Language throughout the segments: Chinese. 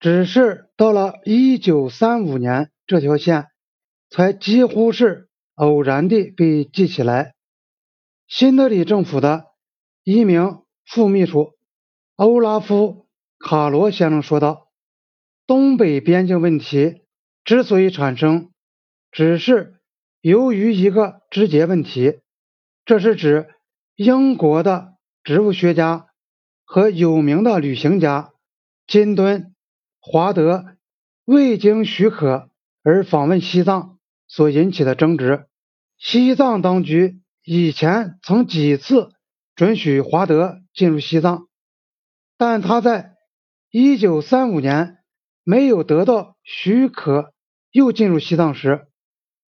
只是到了一九三五年，这条线才几乎是偶然地被记起来。新德里政府的一名副秘书欧拉夫·卡罗先生说道：“东北边境问题之所以产生，只是由于一个直接问题，这是指英国的植物学家和有名的旅行家金敦。”华德未经许可而访问西藏所引起的争执。西藏当局以前曾几次准许华德进入西藏，但他在1935年没有得到许可又进入西藏时，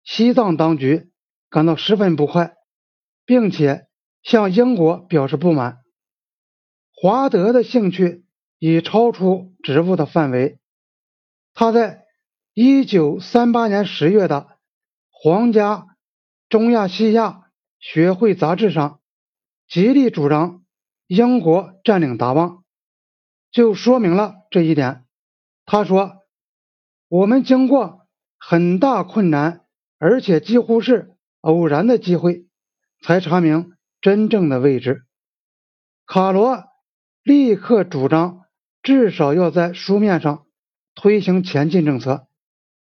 西藏当局感到十分不快，并且向英国表示不满。华德的兴趣。已超出职务的范围。他在1938年10月的《皇家中亚西亚学会杂志》上极力主张英国占领达旺，就说明了这一点。他说：“我们经过很大困难，而且几乎是偶然的机会，才查明真正的位置。”卡罗立刻主张。至少要在书面上推行前进政策。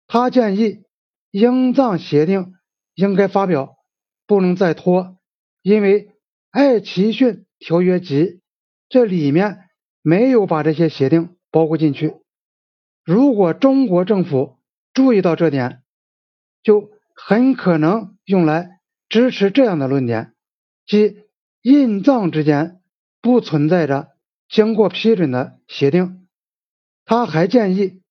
他建议英藏协定应该发表，不能再拖，因为艾奇逊条约集这里面没有把这些协定包括进去。如果中国政府注意到这点，就很可能用来支持这样的论点，即印藏之间不存在着。经过批准的协定，他还建议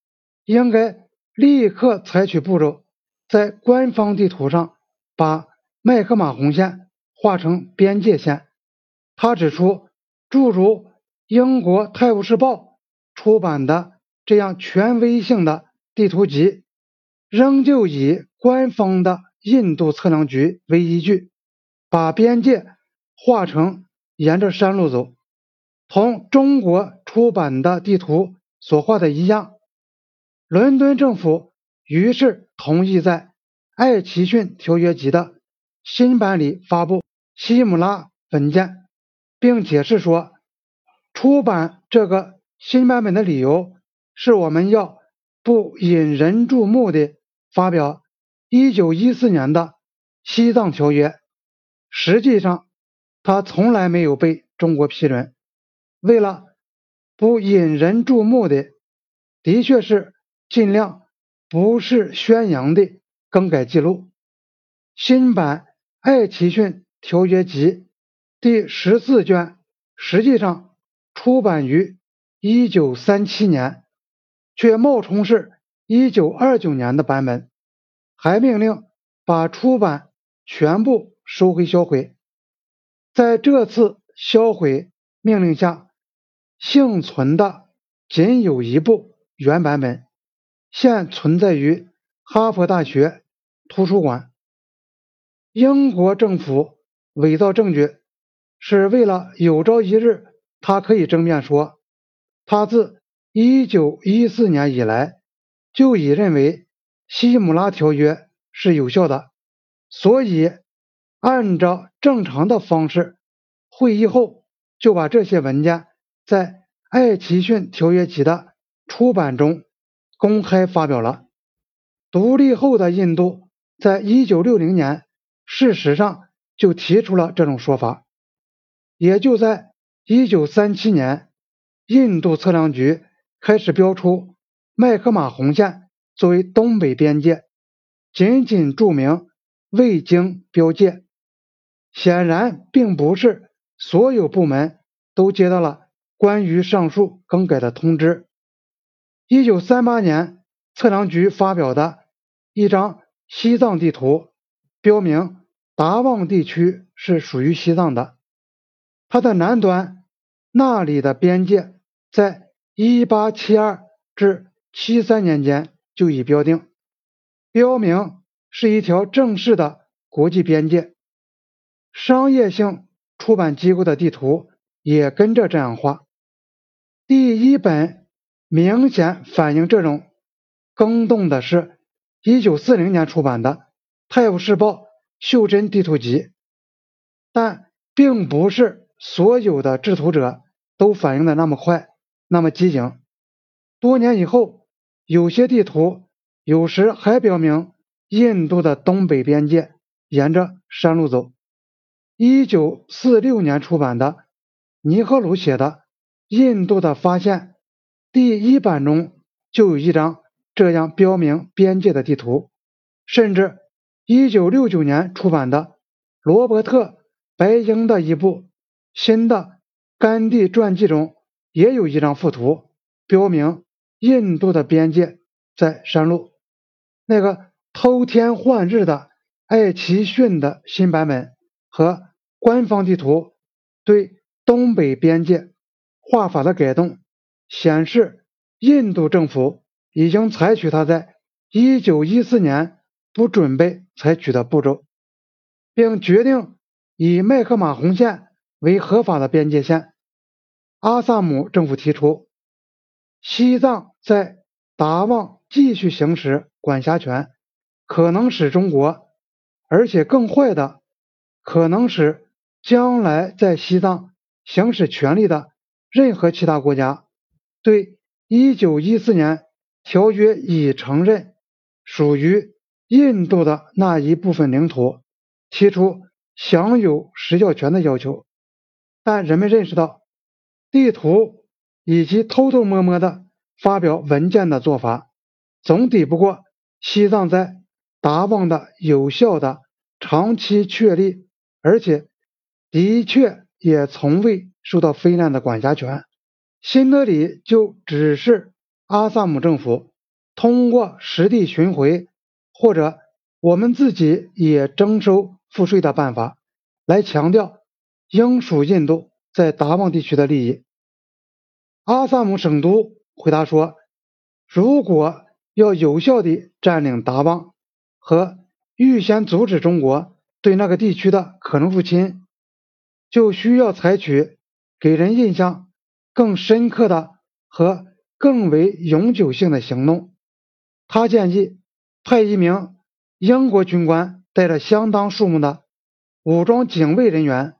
应该立刻采取步骤，在官方地图上把麦克马洪线画成边界线。他指出，诸如英国《泰晤士报》出版的这样权威性的地图集，仍旧以官方的印度测量局为依据，把边界画成沿着山路走。同中国出版的地图所画的一样，伦敦政府于是同意在《艾奇逊条约集》的新版里发布西姆拉文件，并解释说，出版这个新版本的理由是我们要不引人注目的发表1914年的西藏条约。实际上，他从来没有被中国批准。为了不引人注目的，的确是尽量不是宣扬的更改记录。新版《爱奇逊条约集》第十四卷实际上出版于一九三七年，却冒充是一九二九年的版本，还命令把出版全部收回销毁。在这次销毁命令下。幸存的仅有一部原版本，现存在于哈佛大学图书馆。英国政府伪造证据，是为了有朝一日他可以争辩说，他自1914年以来就已认为西姆拉条约是有效的，所以按照正常的方式，会议后就把这些文件。在《艾奇逊条约集》的出版中公开发表了。独立后的印度，在一九六零年，事实上就提出了这种说法。也就在一九三七年，印度测量局开始标出麦克马洪线作为东北边界，仅仅注明未经标界。显然，并不是所有部门都接到了。关于上述更改的通知，一九三八年，测量局发表的一张西藏地图，标明达旺地区是属于西藏的。它的南端那里的边界，在一八七二至七三年间就已标定，标明是一条正式的国际边界。商业性出版机构的地图也跟着这样画。第一本明显反映这种更动的是1940年出版的《泰晤士报》袖珍地图集，但并不是所有的制图者都反应的那么快，那么机警。多年以后，有些地图有时还表明印度的东北边界沿着山路走。1946年出版的尼赫鲁写的《印度的发现》第一版中就有一张这样标明边界的地图，甚至1969年出版的罗伯特·白鹰的一部新的甘地传记中也有一张附图，标明印度的边界在山路。那个偷天换日的艾奇逊的新版本和官方地图对东北边界画法的改动，显示印度政府已经采取他在1914年不准备采取的步骤，并决定以麦克马洪线为合法的边界线。阿萨姆政府提出，西藏在达旺继续行使管辖权，可能使中国，而且更坏的，可能使。将来在西藏行使权力的任何其他国家，对1914年条约已承认属于印度的那一部分领土提出享有实教权的要求，但人们认识到，地图以及偷偷摸摸的发表文件的做法，总抵不过西藏在达旺的有效的长期确立，而且。的确，也从未受到菲兰的管辖权。新德里就指示阿萨姆政府通过实地巡回，或者我们自己也征收赋税的办法，来强调应属印度在达旺地区的利益。阿萨姆省都回答说：“如果要有效地占领达旺和预先阻止中国对那个地区的可能入侵。”就需要采取给人印象更深刻的和更为永久性的行动。他建议派一名英国军官带着相当数目的武装警卫人员，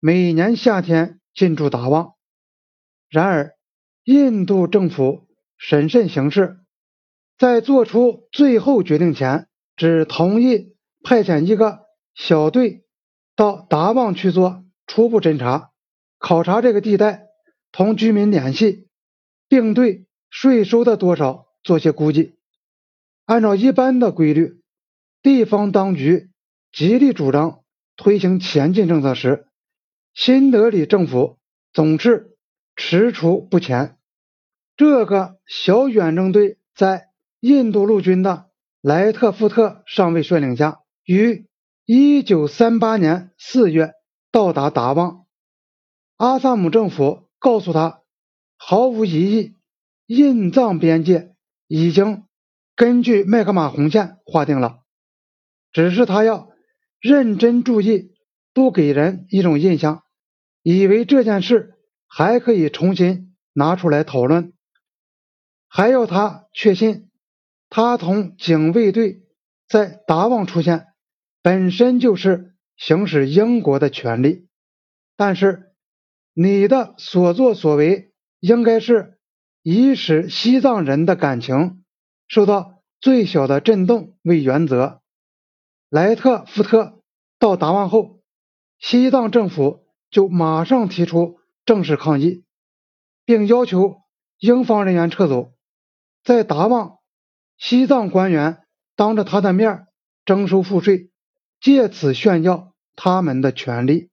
每年夏天进驻达旺。然而，印度政府审慎行事，在做出最后决定前，只同意派遣一个小队到达旺去做。初步侦查、考察这个地带，同居民联系，并对税收的多少做些估计。按照一般的规律，地方当局极力主张推行前进政策时，新德里政府总是踟蹰不前。这个小远征队在印度陆军的莱特福特上尉率领下，于1938年4月。到达达旺，阿萨姆政府告诉他，毫无疑义，印藏边界已经根据麦克马洪线划定了，只是他要认真注意，不给人一种印象，以为这件事还可以重新拿出来讨论，还要他确信，他同警卫队在达旺出现本身就是。行使英国的权利，但是你的所作所为应该是以使西藏人的感情受到最小的震动为原则。莱特福特到达旺后，西藏政府就马上提出正式抗议，并要求英方人员撤走。在达旺，西藏官员当着他的面征收赋税。借此炫耀他们的权利。